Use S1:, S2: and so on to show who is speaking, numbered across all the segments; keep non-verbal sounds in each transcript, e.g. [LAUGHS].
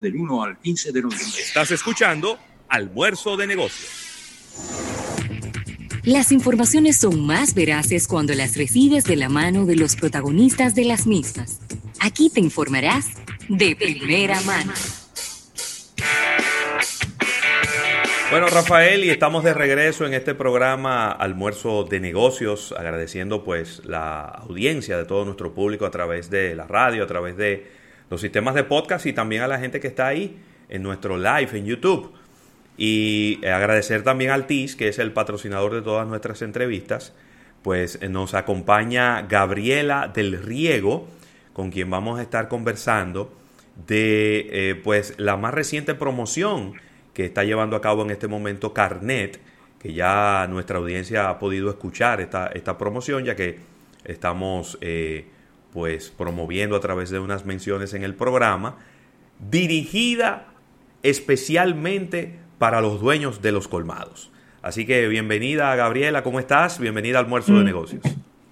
S1: del 1 al 15 de noviembre.
S2: Estás escuchando Almuerzo de Negocios.
S3: Las informaciones son más veraces cuando las recibes de la mano de los protagonistas de las mismas. Aquí te informarás de primera mano.
S2: Bueno, Rafael, y estamos de regreso en este programa Almuerzo de Negocios, agradeciendo pues la audiencia de todo nuestro público a través de la radio, a través de los sistemas de podcast y también a la gente que está ahí en nuestro live en YouTube. Y eh, agradecer también al TIS, que es el patrocinador de todas nuestras entrevistas. Pues eh, nos acompaña Gabriela del Riego, con quien vamos a estar conversando de eh, pues la más reciente promoción que está llevando a cabo en este momento Carnet, que ya nuestra audiencia ha podido escuchar esta, esta promoción, ya que estamos pues promoviendo a través de unas menciones en el programa, dirigida especialmente para los dueños de los colmados. Así que bienvenida Gabriela, ¿cómo estás? Bienvenida al almuerzo de mm. negocios.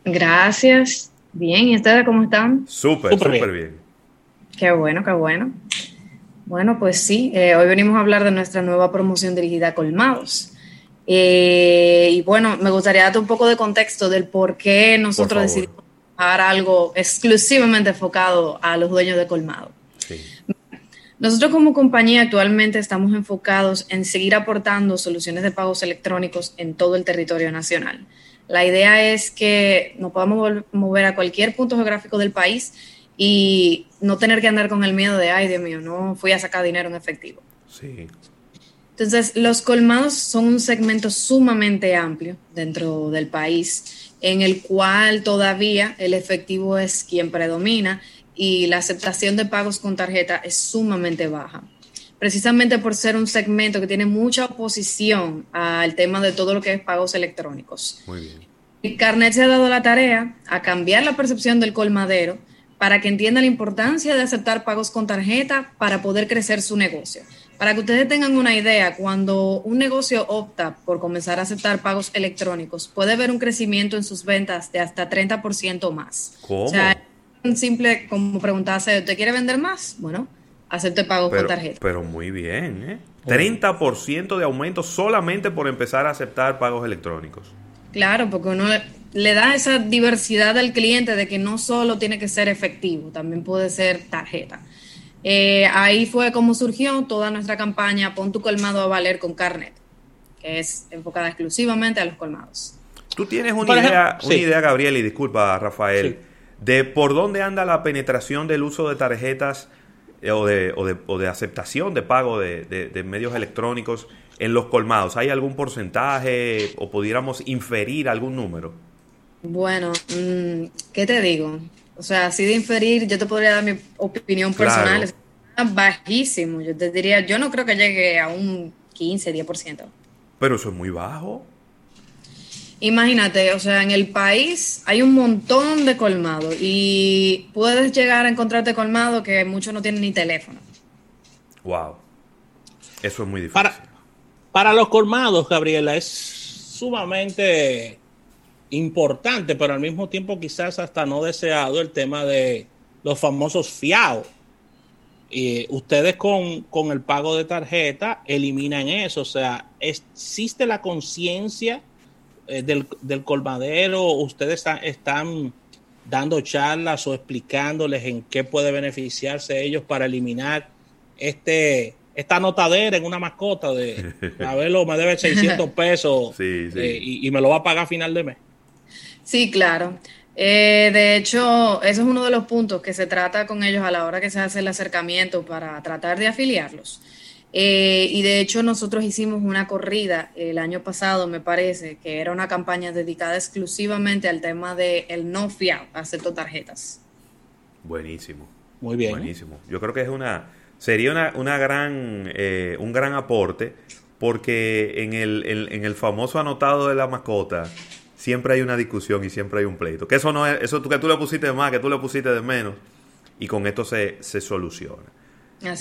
S4: Gracias. Bien, ¿y ustedes cómo están?
S2: Súper, súper bien.
S4: Qué bueno, qué bueno. Bueno, pues sí, eh, hoy venimos a hablar de nuestra nueva promoción dirigida a colmados. Eh, y bueno, me gustaría darte un poco de contexto del por qué nosotros decidimos algo exclusivamente enfocado a los dueños de colmado. Nosotros como compañía actualmente estamos enfocados en seguir aportando soluciones de pagos electrónicos en todo el territorio nacional. La idea es que nos podamos mover a cualquier punto geográfico del país y no tener que andar con el miedo de, ay Dios mío, no fui a sacar dinero en efectivo.
S2: Sí.
S4: Entonces, los colmados son un segmento sumamente amplio dentro del país en el cual todavía el efectivo es quien predomina y la aceptación de pagos con tarjeta es sumamente baja. Precisamente por ser un segmento que tiene mucha oposición al tema de todo lo que es pagos electrónicos.
S2: Muy bien.
S4: El Carnet se ha dado la tarea a cambiar la percepción del colmadero para que entienda la importancia de aceptar pagos con tarjeta para poder crecer su negocio. Para que ustedes tengan una idea, cuando un negocio opta por comenzar a aceptar pagos electrónicos, puede ver un crecimiento en sus ventas de hasta 30% más.
S2: ¿Cómo?
S4: O sea, es simple como preguntarse, ¿usted quiere vender más? Bueno, acepte pagos con tarjeta.
S2: Pero muy bien, ¿eh? 30% de aumento solamente por empezar a aceptar pagos electrónicos.
S4: Claro, porque uno le da esa diversidad al cliente de que no solo tiene que ser efectivo, también puede ser tarjeta. Eh, ahí fue como surgió toda nuestra campaña Pon tu colmado a valer con Carnet, que es enfocada exclusivamente a los colmados.
S2: Tú tienes una, idea, una idea, Gabriel, y disculpa, Rafael, de por dónde anda la penetración del uso de tarjetas eh, o, de, o, de, o, de, aceptación de pago de, de, medios electrónicos en los colmados. ¿Hay algún porcentaje o pudiéramos inferir algún número?
S4: Bueno, mm, ¿qué te digo? O sea, así de inferir, yo te podría dar mi opinión personal, es bajísimo. Yo te diría, yo no creo que llegue a un 15, 10%.
S2: Pero eso es muy bajo.
S4: Imagínate, o sea, en el país hay un montón de colmados y puedes llegar a encontrarte colmado que muchos no tienen ni teléfono.
S2: Wow. Eso es muy difícil.
S5: Para, para los colmados, Gabriela, es sumamente importante, pero al mismo tiempo quizás hasta no deseado el tema de los famosos fiados. Y ustedes con, con, el pago de tarjeta eliminan eso, o sea, existe la conciencia eh, del, del, colmadero, ustedes están, están dando charlas o explicándoles en qué puede beneficiarse ellos para eliminar este esta notadera en una mascota de, [LAUGHS] a verlo, me debe 600 pesos eh, y, y, me lo va a pagar a final de mes.
S4: Sí, claro. Eh, de hecho, eso es uno de los puntos que se trata con ellos a la hora que se hace el acercamiento para tratar de afiliarlos. Eh, y de hecho nosotros hicimos una corrida el año pasado, me parece, que era una campaña dedicada exclusivamente al tema de el no fiado, acepto tarjetas.
S2: Buenísimo.
S5: Muy bien.
S2: Buenísimo. Yo creo que es una, sería una, una gran, eh, un gran aporte porque en el, en el famoso anotado de la mascota, siempre hay una discusión y siempre hay un pleito. Que eso no es, eso que tú le pusiste de más, que tú le pusiste de menos, y con esto se, se soluciona.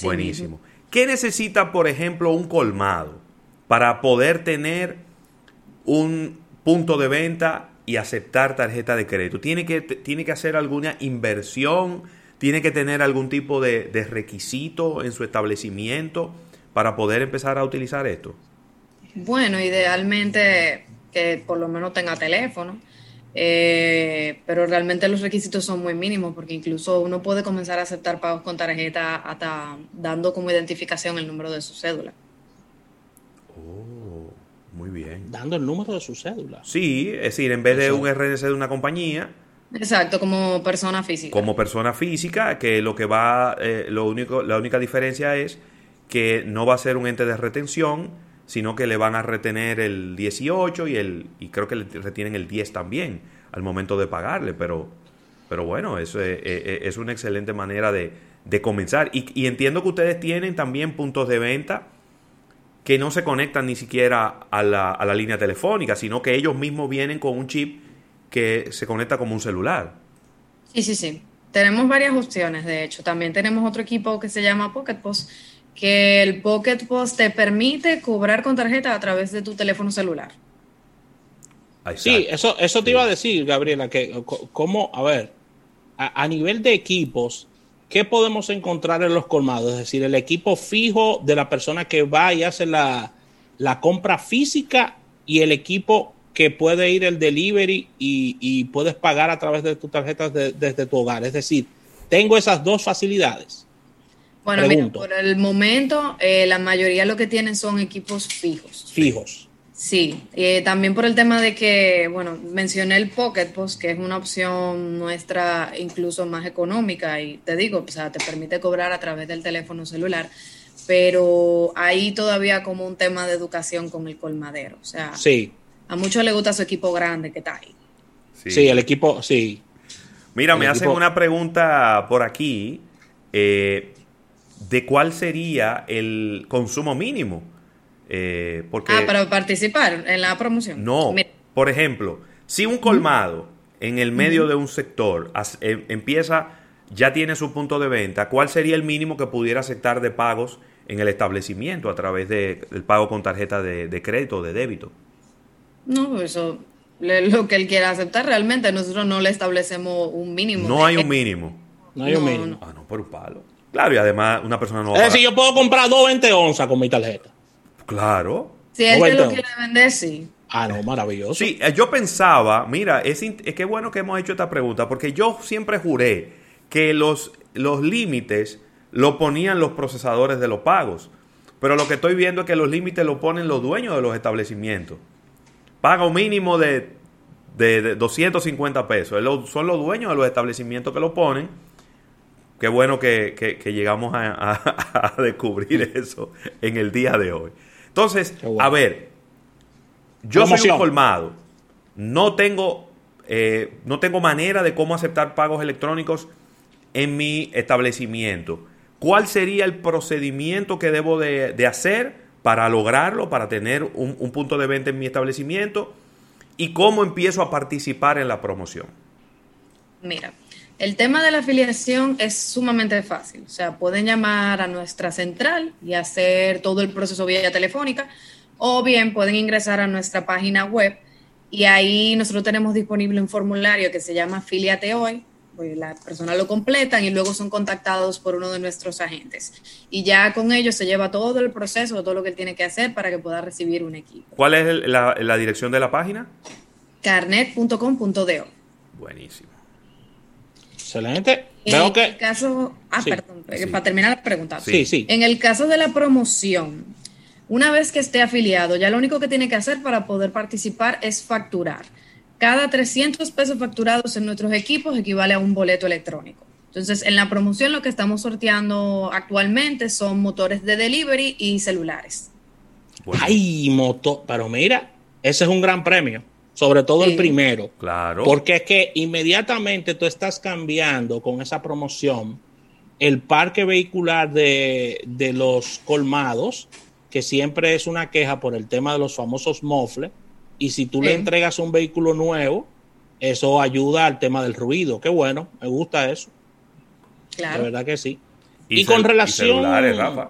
S2: Buenísimo. ¿Qué necesita, por ejemplo, un colmado para poder tener un punto de venta y aceptar tarjeta de crédito? ¿Tiene que, tiene que hacer alguna inversión tiene que tener algún tipo de, de requisito en su establecimiento para poder empezar a utilizar esto?
S4: Bueno, idealmente que por lo menos tenga teléfono, eh, pero realmente los requisitos son muy mínimos porque incluso uno puede comenzar a aceptar pagos con tarjeta hasta dando como identificación el número de su cédula.
S2: Oh, muy bien.
S5: Dando el número de su cédula.
S2: Sí, es decir, en vez de un RNC de una compañía,
S4: Exacto, como persona física.
S2: como persona física, que lo que va, eh, lo único, la única diferencia es que no va a ser un ente de retención, sino que le van a retener el 18 y el y creo que le retienen el 10 también al momento de pagarle, pero pero bueno, eso es, una excelente manera de, de comenzar. Y, y entiendo que ustedes tienen también puntos de venta que no se conectan ni siquiera a la, a la línea telefónica, sino que ellos mismos vienen con un chip que se conecta como un celular.
S4: Sí, sí, sí. Tenemos varias opciones, de hecho. También tenemos otro equipo que se llama Pocket Post, que el Pocket Post te permite cobrar con tarjeta a través de tu teléfono celular.
S5: Sí, eso, eso te
S2: Sí.
S5: iba a decir, Gabriela, que cómo, a ver, a, a nivel de equipos, ¿qué podemos encontrar en los colmados? Es decir, el equipo fijo de la persona que va y hace la, la compra física y el equipo que puede ir el delivery y, y puedes pagar a través de tus tarjetas de- desde tu hogar. Es decir, tengo esas dos facilidades.
S4: Bueno, mira, por el momento eh, la mayoría lo que tienen son equipos fijos.
S5: Fijos.
S4: Sí, eh, también por el tema de que, bueno, mencioné el Pocket Post, que es una opción nuestra incluso más económica y te digo, o sea, te permite cobrar a través del teléfono celular, pero hay todavía como un tema de educación con el colmadero, o sea,
S5: Sí,
S4: a muchos les gusta su equipo grande que está ahí.
S5: sí, el equipo, sí.
S2: Mira,
S5: El
S2: me hacen una pregunta por aquí eh, de cuál sería el consumo mínimo. Eh, porque
S4: Ah, para participar en la promoción.
S2: no,
S4: Mira,
S2: por ejemplo, si un colmado en el medio de un sector as- em- empieza, ya tiene su punto de venta, ¿cuál sería el mínimo que pudiera aceptar de pagos en el establecimiento a través de- del pago con tarjeta de, de crédito o de débito?
S4: no, eso le- lo que él quiera aceptar realmente, nosotros no le establecemos un mínimo.
S2: No hay un mínimo.
S5: No hay un mínimo.
S4: no.
S2: Ah, no, por un palo. Claro, y además una persona no va a
S5: Es decir, yo puedo comprar dos 20 onzas con mi tarjeta.
S2: Claro.
S4: Si él te lo quiere vender, sí.
S5: Ah, no, maravilloso.
S2: Sí, eh, yo pensaba, mira, es, que bueno que hemos hecho esta pregunta, porque yo siempre juré que los, los límites lo ponían los procesadores de los pagos. Pero lo que estoy viendo es que los límites lo ponen los dueños de los establecimientos. Pago mínimo de, de, de 250 pesos. Son los dueños de los establecimientos que lo ponen. Qué bueno que, que- que llegamos a, a- [LAUGHS] a descubrir eso en el día de hoy. Entonces,
S5: bueno.
S2: a ver, yo soy
S5: Promoción.
S2: un colmado. No tengo, eh, no tengo manera de cómo aceptar pagos electrónicos en mi establecimiento. ¿Cuál sería el procedimiento que debo de, de hacer para lograrlo, para tener un, un punto de venta en mi establecimiento? ¿Y cómo empiezo a participar en la promoción?
S4: Mira, el tema de la afiliación es sumamente fácil. O sea, pueden llamar a nuestra central y hacer todo el proceso vía telefónica, o bien pueden ingresar a nuestra página web y ahí nosotros tenemos disponible un formulario que se llama Afiliate Hoy. Pues las personas lo completan y luego son contactados por uno de nuestros agentes. Y ya con ellos se lleva todo el proceso, todo lo que él tiene que hacer para que pueda recibir un equipo.
S2: ¿Cuál es el- la, la dirección de la página?
S4: Carnet.com.do.
S2: Buenísimo.
S5: Excelente.
S4: En
S5: Veo
S4: el
S5: que.
S4: caso, ah,
S5: Sí,
S4: perdón,
S2: sí.
S4: para terminar la pregunta.
S5: Sí, sí.
S4: En el caso de la promoción, una vez que esté afiliado, ya lo único que tiene que hacer para poder participar es facturar. Cada 300 pesos facturados en nuestros equipos equivale a un boleto electrónico. Entonces, en la promoción lo que estamos sorteando actualmente son motores de delivery y celulares.
S2: Bueno,
S5: Ay, moto. Pero mira, ese es un gran premio. Sobre todo el primero.
S2: Claro.
S5: Porque es que inmediatamente tú estás cambiando con esa promoción el parque vehicular de, de los colmados, que siempre es una queja por el tema de los famosos mofles. Y si tú le entregas un vehículo nuevo, eso ayuda al tema del ruido. Qué bueno, me gusta eso.
S4: Claro.
S5: verdad que sí.
S2: Y,
S5: Y con relación-
S2: y celulares, Rafa.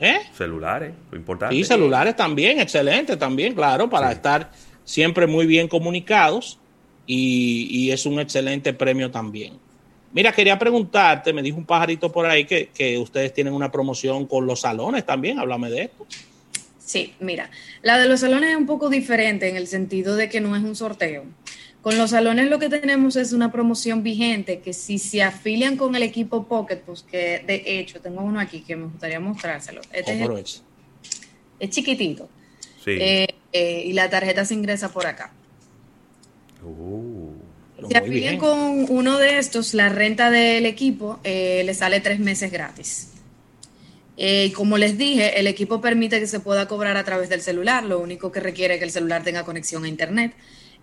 S5: ¿Eh?
S2: Celulares, lo importante.
S5: Y celulares también, excelente también, claro, para
S2: Sí.
S5: estar siempre muy bien comunicados y, y es un excelente premio también. Mira, quería preguntarte, me dijo un pajarito por ahí que, que ustedes tienen una promoción con los salones también, háblame de esto.
S4: Sí, mira, la de los salones es un poco diferente en el sentido de que no es un sorteo. Con los salones lo que tenemos es una promoción vigente que si se afilian con el equipo Pocket, pues que de hecho tengo uno aquí que me gustaría mostrárselo. Este es, es, chiquitito. Sí. Eh, eh, y la tarjeta se ingresa por acá. Uh, si afilian con uno de estos, la renta del equipo eh, le sale tres meses gratis. y como les dije, el equipo permite que se pueda cobrar a través del celular, lo único que requiere es que el celular tenga conexión a internet.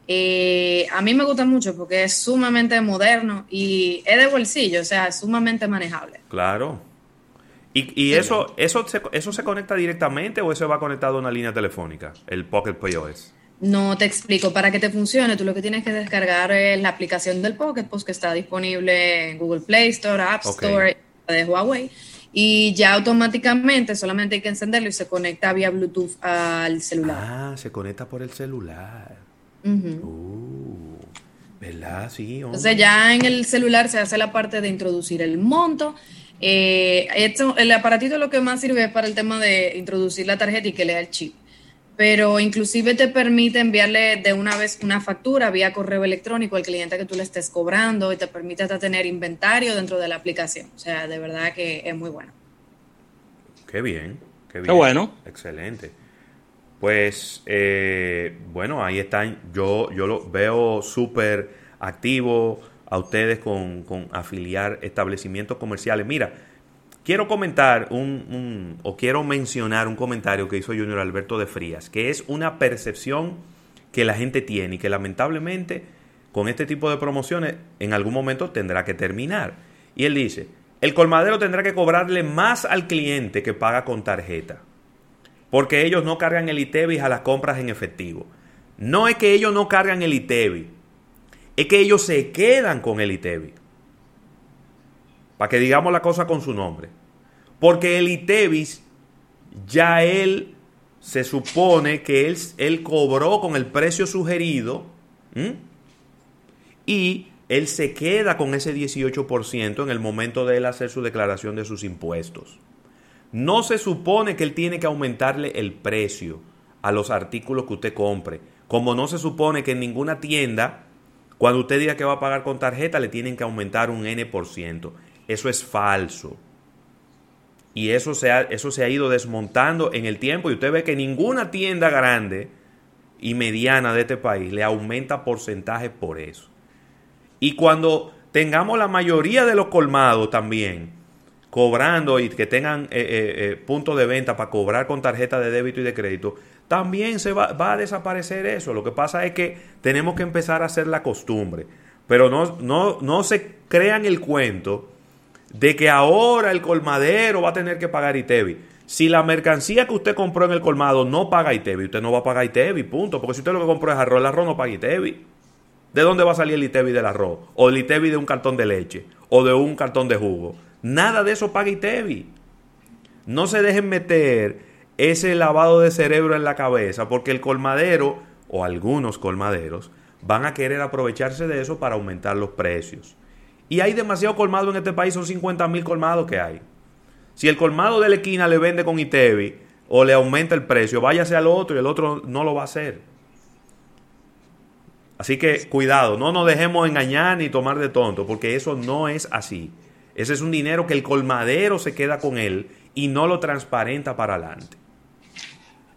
S4: Eh, a mí me gusta mucho porque es sumamente moderno y es de bolsillo, o sea, es sumamente manejable.
S2: Claro. ¿Y, eso, eso, se, eso se conecta directamente o eso va conectado a una línea telefónica, el Pocket POS?
S4: No te explico. Para que te funcione, tú lo que tienes que descargar es la aplicación del Pocket, pues que está disponible en Google Play Store, App Store de Huawei. Y ya automáticamente solamente hay que encenderlo y se conecta vía Bluetooth al celular.
S2: Ah, se conecta por el celular. Uh, ¿Verdad? Sí.
S4: Entonces ya en el celular se hace la parte de introducir el monto. Eh, esto, el aparatito lo que más sirve es para el tema de introducir la tarjeta y que lea el chip. Pero inclusive te permite enviarle de una vez una factura vía correo electrónico al cliente que tú le estés cobrando y te permite hasta tener inventario dentro de la aplicación. O sea, de verdad que es muy bueno.
S2: Qué bien, qué bien. Qué bueno. Excelente. Pues eh, bueno, ahí están. Yo, yo lo veo súper activo a ustedes con, afiliar establecimientos comerciales. Mira, quiero comentar un, o quiero mencionar un comentario que hizo Junior Alberto de Frías, que es una percepción que la gente tiene y que lamentablemente con este tipo de promociones en algún momento tendrá que terminar. Y él dice, el colmadero tendrá que cobrarle más al cliente que paga con tarjeta porque ellos no cargan el ITEVI a las compras en efectivo. No es que ellos no cargan el ITEVI, es que ellos se quedan con el ITEVI. Para que digamos la cosa con su nombre. Porque el ITEVIS ya él se supone que él, él cobró con el precio sugerido y él se queda con ese 18% en el momento de él hacer su declaración de sus impuestos. No se supone que él tiene que aumentarle el precio a los artículos que usted compre. Como no se supone que en ninguna tienda, cuando usted diga que va a pagar con tarjeta, le tienen que aumentar un N%. Eso es falso. Y eso se, ha, eso se ha ido desmontando en el tiempo. Y usted ve que ninguna tienda grande y mediana de este país le aumenta porcentaje por eso. Y cuando tengamos la mayoría de los colmados también, cobrando y que tengan eh, eh, eh, de venta para cobrar con tarjeta de débito y de crédito, también se va, va, a desaparecer eso. Lo que pasa es que tenemos que empezar a hacer la costumbre. Pero no, no, no se crean el cuento de que ahora el colmadero va a tener que pagar ITEVI. Si la mercancía que usted compró en el colmado no paga ITEVI, usted no va a pagar ITEVI, punto. Porque si usted lo que compró es arroz, el arroz no paga ITEVI. ¿De dónde va a salir el ITEVI del arroz? O el ITEVI de un cartón de leche. O de un cartón de jugo. Nada de eso paga ITEVI. No se dejen meter ese lavado de cerebro en la cabeza porque el colmadero o algunos colmaderos van a querer aprovecharse de eso para aumentar los precios. Y hay demasiado colmado en este país, son 50 mil colmados que hay. Si el colmado de la esquina le vende con ITEVI o le aumenta el precio, váyase al otro y el otro no lo va a hacer. Así que cuidado, no nos dejemos engañar ni tomar de tonto, porque eso no es así. Ese es un dinero que el colmadero se queda con él y no lo transparenta para adelante.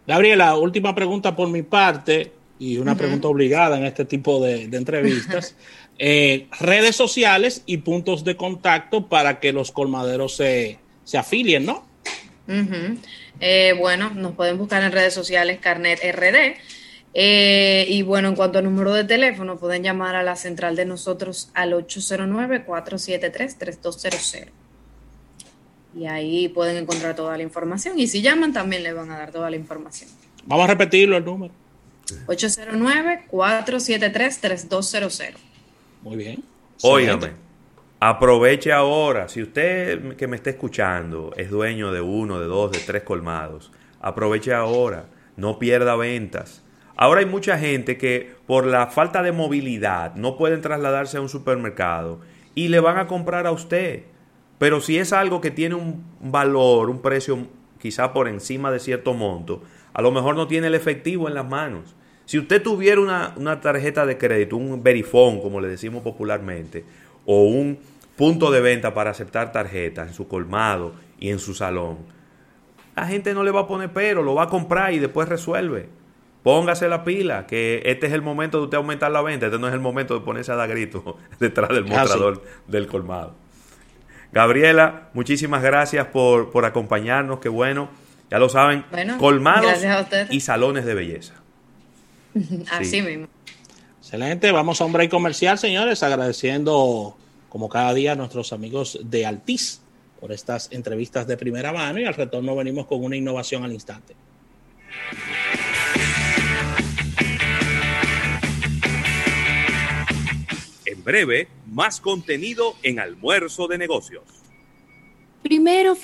S5: Gabriela, última pregunta por mi parte y una pregunta obligada en este tipo de, entrevistas. [LAUGHS] Eh, redes sociales y puntos de contacto para que los colmaderos se, afilien, ¿no?
S4: Eh, bueno, nos pueden buscar en redes sociales Carnet RD eh, y bueno, en cuanto al número de teléfono, pueden llamar a la central de nosotros al 809-473-3200. Y ahí pueden encontrar toda la información. Y si llaman, también les van a dar toda la información.
S5: Vamos a repetirlo el número.
S4: 809-473-3200.
S5: Muy bien.
S2: Óigame, aproveche ahora. Si usted que me está escuchando es dueño de uno, de dos, de tres colmados, aproveche ahora. No pierda ventas Ahora hay mucha gente que por la falta de movilidad no pueden trasladarse a un supermercado y le van a comprar a usted. Pero si es algo que tiene un valor, un precio quizá por encima de cierto monto, a lo mejor no tiene el efectivo en las manos. Si usted tuviera una, una tarjeta de crédito, un verifón, como le decimos popularmente, o un punto de venta para aceptar tarjetas en su colmado y en su salón, la gente no le va a poner pero, lo va a comprar y después resuelve. Póngase la pila, que este es el momento de usted aumentar la venta, este no es el momento de ponerse a dar gritos [LAUGHS] detrás del ah, mostrador del colmado. Gabriela, muchísimas gracias por, por acompañarnos, qué bueno. Ya lo saben, colmados y salones de belleza. [LAUGHS]
S4: Así mismo.
S5: Excelente, vamos a un break comercial, señores, agradeciendo como cada día a nuestros amigos de Altis por estas entrevistas de primera mano y al retorno venimos con una innovación al instante.
S2: En breve, más contenido en almuerzo de negocios.
S3: Primero,